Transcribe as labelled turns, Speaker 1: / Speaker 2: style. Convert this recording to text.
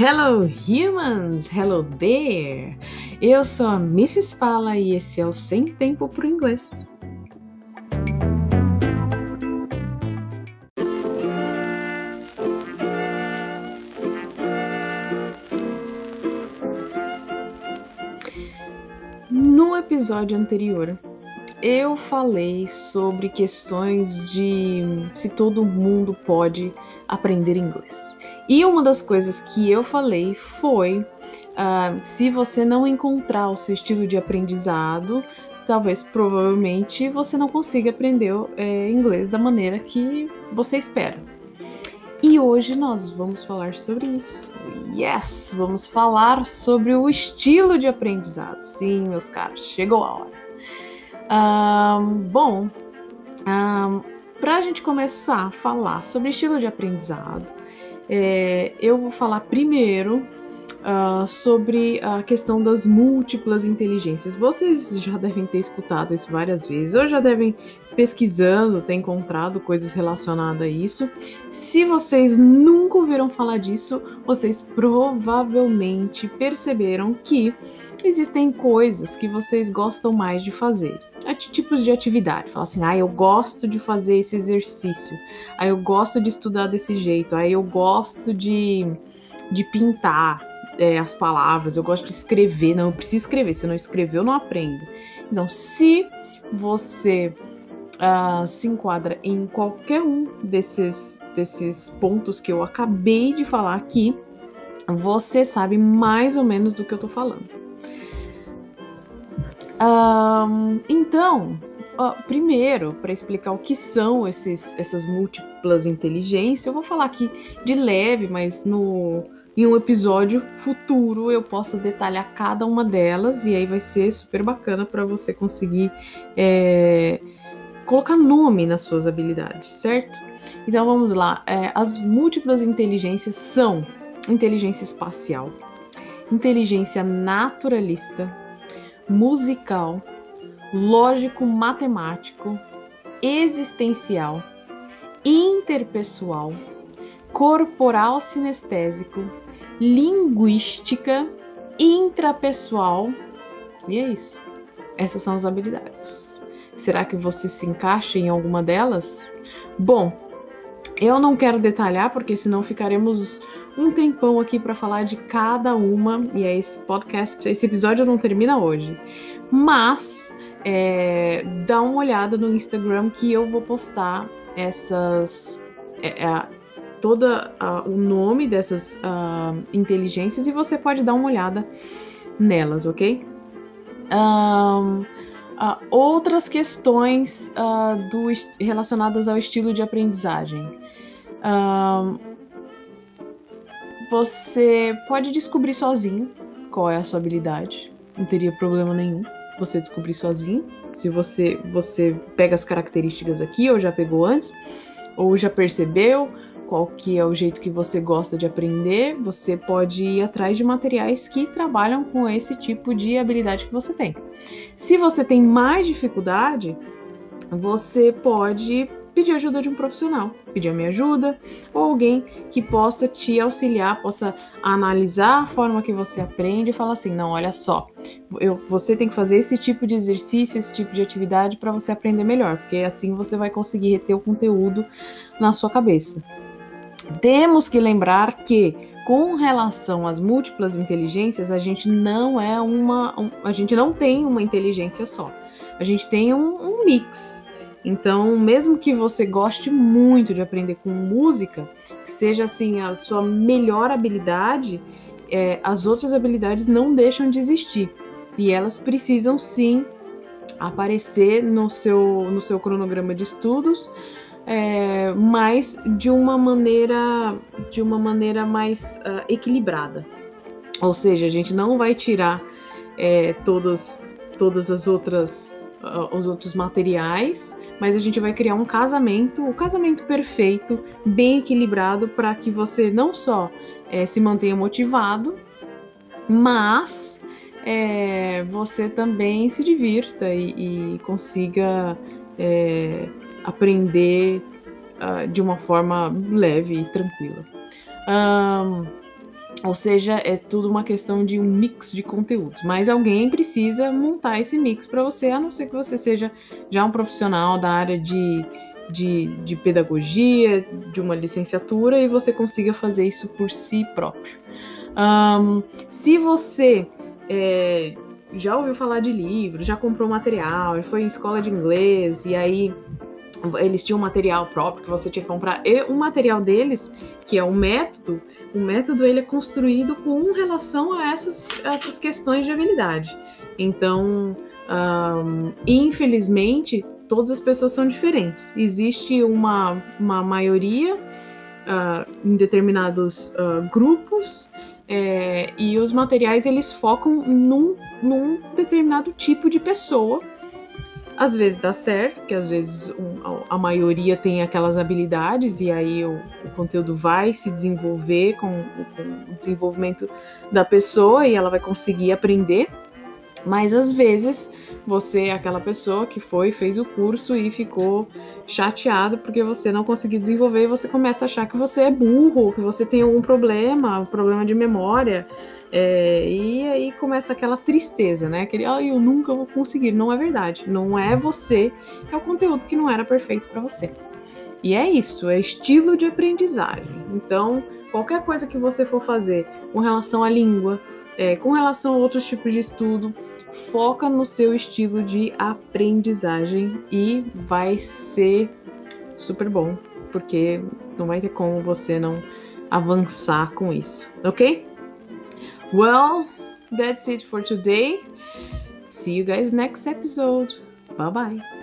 Speaker 1: Hello humans, hello there. Eu sou a Mrs. Fala e esse é o Sem Tempo pro Inglês. No episódio anterior, eu falei sobre questões de se todo mundo pode aprender inglês. E uma das coisas que eu falei foi: uh, se você não encontrar o seu estilo de aprendizado, talvez provavelmente você não consiga aprender é, inglês da maneira que você espera. E hoje nós vamos falar sobre isso. Yes, vamos falar sobre o estilo de aprendizado. Sim, meus caros, chegou a hora. Um, bom, um, para a gente começar a falar sobre estilo de aprendizado, é, eu vou falar primeiro uh, sobre a questão das múltiplas inteligências. Vocês já devem ter escutado isso várias vezes, ou já devem pesquisando, ter encontrado coisas relacionadas a isso. Se vocês nunca ouviram falar disso, vocês provavelmente perceberam que existem coisas que vocês gostam mais de fazer tipos de atividade. Fala assim, ah, eu gosto de fazer esse exercício, ah, eu gosto de estudar desse jeito, ah, eu gosto de, de pintar é, as palavras, eu gosto de escrever. Não, eu preciso escrever, se eu não escrever, eu não aprendo. Então, se você uh, se enquadra em qualquer um desses, desses pontos que eu acabei de falar aqui, você sabe mais ou menos do que eu tô falando. Um, então, primeiro, para explicar o que são esses, essas múltiplas inteligências, eu vou falar aqui de leve, mas no, em um episódio futuro eu posso detalhar cada uma delas e aí vai ser super bacana para você conseguir é, colocar nome nas suas habilidades, certo? Então vamos lá. É, as múltiplas inteligências são inteligência espacial, inteligência naturalista musical, lógico-matemático, existencial, interpessoal, corporal sinestésico, linguística, intrapessoal. E é isso. Essas são as habilidades. Será que você se encaixa em alguma delas? Bom, eu não quero detalhar porque senão ficaremos um tempão aqui para falar de cada uma, e é esse podcast, esse episódio não termina hoje. Mas é, dá uma olhada no Instagram que eu vou postar essas. É, é, toda o nome dessas uh, inteligências e você pode dar uma olhada nelas, ok? Um, uh, outras questões uh, do, relacionadas ao estilo de aprendizagem. Um, você pode descobrir sozinho qual é a sua habilidade. Não teria problema nenhum você descobrir sozinho. Se você você pega as características aqui, ou já pegou antes, ou já percebeu qual que é o jeito que você gosta de aprender, você pode ir atrás de materiais que trabalham com esse tipo de habilidade que você tem. Se você tem mais dificuldade, você pode pedir ajuda de um profissional, pedir a minha ajuda, ou alguém que possa te auxiliar, possa analisar a forma que você aprende e falar assim: não, olha só, eu, você tem que fazer esse tipo de exercício, esse tipo de atividade para você aprender melhor, porque assim você vai conseguir reter o conteúdo na sua cabeça. Temos que lembrar que com relação às múltiplas inteligências, a gente não é uma, um, a gente não tem uma inteligência só. A gente tem um, um mix então, mesmo que você goste muito de aprender com música, que seja assim a sua melhor habilidade, é, as outras habilidades não deixam de existir e elas precisam sim aparecer no seu, no seu cronograma de estudos, é, mas de uma maneira de uma maneira mais uh, equilibrada. Ou seja, a gente não vai tirar é, todos, todas as outras uh, os outros materiais mas a gente vai criar um casamento, o um casamento perfeito, bem equilibrado, para que você não só é, se mantenha motivado, mas é, você também se divirta e, e consiga é, aprender uh, de uma forma leve e tranquila. Um, Ou seja, é tudo uma questão de um mix de conteúdos. Mas alguém precisa montar esse mix para você, a não ser que você seja já um profissional da área de, de, de pedagogia, de uma licenciatura, e você consiga fazer isso por si próprio. Um, se você é, já ouviu falar de livro, já comprou material, foi em escola de inglês, e aí eles tinham um material próprio que você tinha que comprar. E o material deles, que é o método, o método ele é construído com relação a essas, essas questões de habilidade. Então, infelizmente, todas as pessoas são diferentes. Existe uma, uma maioria uh, em determinados uh, grupos é, e os materiais eles focam num, num determinado tipo de pessoa às vezes dá certo, porque às vezes um, a, maioria tem aquelas habilidades e aí o, o conteúdo vai se desenvolver com, com, o desenvolvimento da pessoa e ela vai conseguir aprender. Mas às vezes você é aquela pessoa que foi, fez o curso e ficou chateado porque você não conseguiu desenvolver e você começa a achar que você é burro, que você tem algum problema, um problema de memória. É, e começa aquela tristeza, né? Aquele, ah, eu nunca vou conseguir. Não é verdade. Não é você, é o conteúdo que não era perfeito para você. E é isso, é estilo de aprendizagem. Então, qualquer coisa que você for fazer com relação à língua, é, com relação a outros tipos de estudo, foca no seu estilo de aprendizagem e vai ser super bom, porque não vai ter como você não avançar com isso, ok? Well, that's it for today. See you guys next episode. Bye bye.